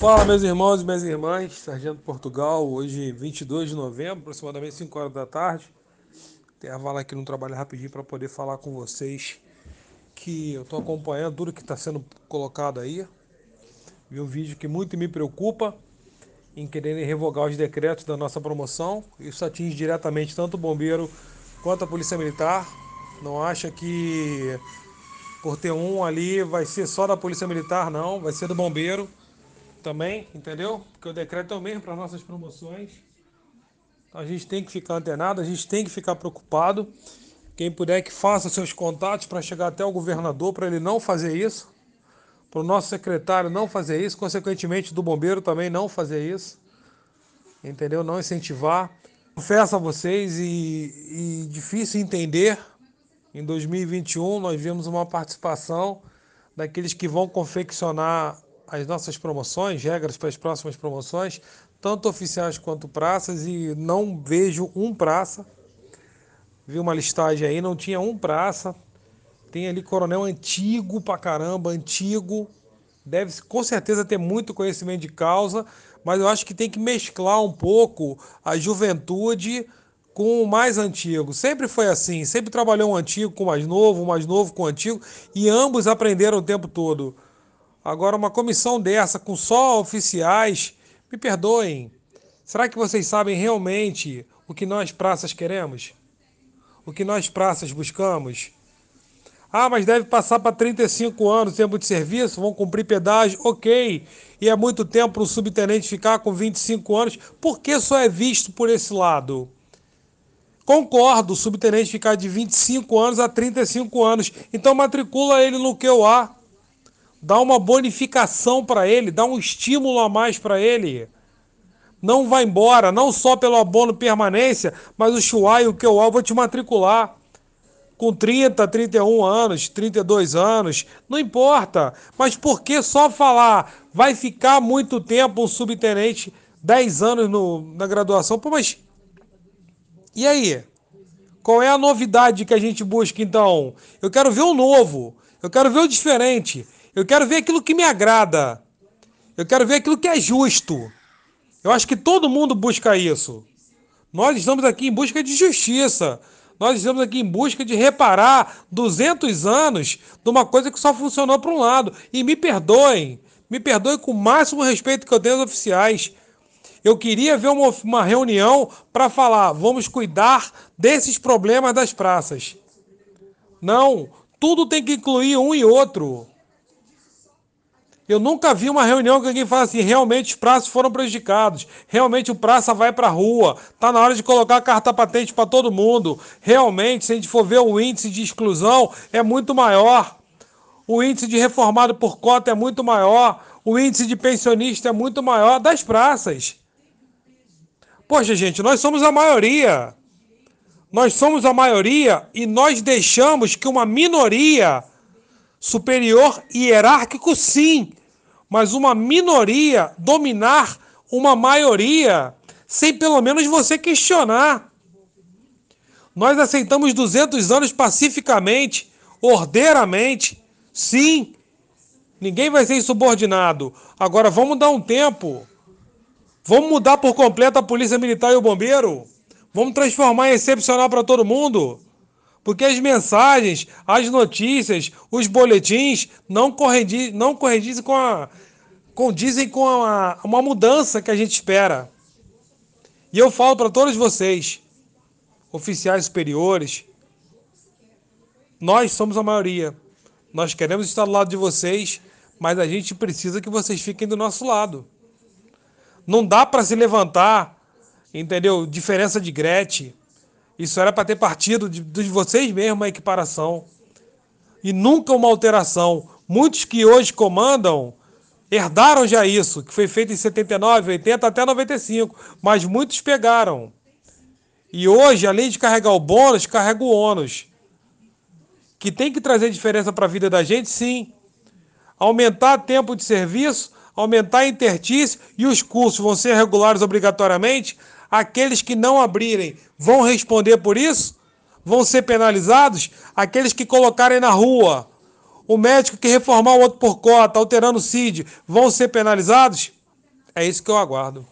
Fala, meus irmãos e minhas irmãs, Sargento Portugal, hoje 22 de novembro, aproximadamente 5 horas da tarde. Intervalo aqui no trabalho rapidinho para poder falar com vocês que eu estou acompanhando tudo que está sendo colocado aí. Vi um vídeo que muito me preocupa em quererem revogar os decretos da nossa promoção. Isso atinge diretamente tanto o bombeiro quanto a polícia militar. Não acha que por ter um ali vai ser só da polícia militar, não, vai ser do bombeiro também, entendeu? Porque o decreto é o mesmo para nossas promoções. A gente tem que ficar antenado, a gente tem que ficar preocupado. Quem puder que faça seus contatos para chegar até o governador para ele não fazer isso, para o nosso secretário não fazer isso, consequentemente do bombeiro também não fazer isso, entendeu? Não incentivar. Confesso a vocês e, e difícil entender. Em 2021 nós vimos uma participação daqueles que vão confeccionar as nossas promoções, regras para as próximas promoções, tanto oficiais quanto praças, e não vejo um praça. Vi uma listagem aí, não tinha um praça. Tem ali coronel antigo pra caramba, antigo. Deve com certeza ter muito conhecimento de causa, mas eu acho que tem que mesclar um pouco a juventude com o mais antigo. Sempre foi assim, sempre trabalhou um antigo com o mais novo, o mais novo com o antigo, e ambos aprenderam o tempo todo. Agora, uma comissão dessa com só oficiais, me perdoem. Será que vocês sabem realmente o que nós praças queremos? O que nós praças buscamos? Ah, mas deve passar para 35 anos tempo de serviço, vão cumprir pedágio, ok. E é muito tempo para o subtenente ficar com 25 anos, por que só é visto por esse lado? Concordo, o subtenente ficar de 25 anos a 35 anos, então matricula ele no QA dá uma bonificação para ele, dá um estímulo a mais para ele. Não vai embora, não só pelo abono permanência, mas o Chuá e o QA vou te matricular. Com 30, 31 anos, 32 anos, não importa. Mas por que só falar? Vai ficar muito tempo um subtenente, 10 anos no, na graduação. Pô, mas. E aí? Qual é a novidade que a gente busca então? Eu quero ver o novo. Eu quero ver o diferente. Eu quero ver aquilo que me agrada. Eu quero ver aquilo que é justo. Eu acho que todo mundo busca isso. Nós estamos aqui em busca de justiça. Nós estamos aqui em busca de reparar 200 anos de uma coisa que só funcionou para um lado. E me perdoem, me perdoem com o máximo respeito que eu tenho aos oficiais. Eu queria ver uma, uma reunião para falar, vamos cuidar desses problemas das praças. Não, tudo tem que incluir um e outro. Eu nunca vi uma reunião que alguém fala assim, realmente os praças foram prejudicados, realmente o praça vai para a rua, tá na hora de colocar a carta patente para todo mundo. Realmente, se a gente for ver o índice de exclusão, é muito maior. O índice de reformado por cota é muito maior. O índice de pensionista é muito maior das praças. Poxa, gente, nós somos a maioria. Nós somos a maioria e nós deixamos que uma minoria superior hierárquico, sim, mas uma minoria dominar uma maioria, sem pelo menos você questionar. Nós aceitamos 200 anos pacificamente, ordeiramente, sim. Ninguém vai ser insubordinado. Agora vamos dar um tempo. Vamos mudar por completo a polícia militar e o bombeiro? Vamos transformar em excepcional para todo mundo? Porque as mensagens, as notícias, os boletins não não corrigem com a, condizem com a, uma mudança que a gente espera. E eu falo para todos vocês, oficiais superiores, nós somos a maioria. Nós queremos estar do lado de vocês, mas a gente precisa que vocês fiquem do nosso lado. Não dá para se levantar, entendeu? Diferença de Gretchen isso era para ter partido de, de vocês mesmos a equiparação. E nunca uma alteração. Muitos que hoje comandam herdaram já isso, que foi feito em 79, 80 até 95, mas muitos pegaram. E hoje, além de carregar o bônus, carrega o ônus. Que tem que trazer diferença para a vida da gente, sim. Aumentar tempo de serviço, aumentar intertício e os cursos vão ser regulares obrigatoriamente. Aqueles que não abrirem vão responder por isso? Vão ser penalizados? Aqueles que colocarem na rua o médico que reformar o outro por cota, alterando o CID, vão ser penalizados? É isso que eu aguardo.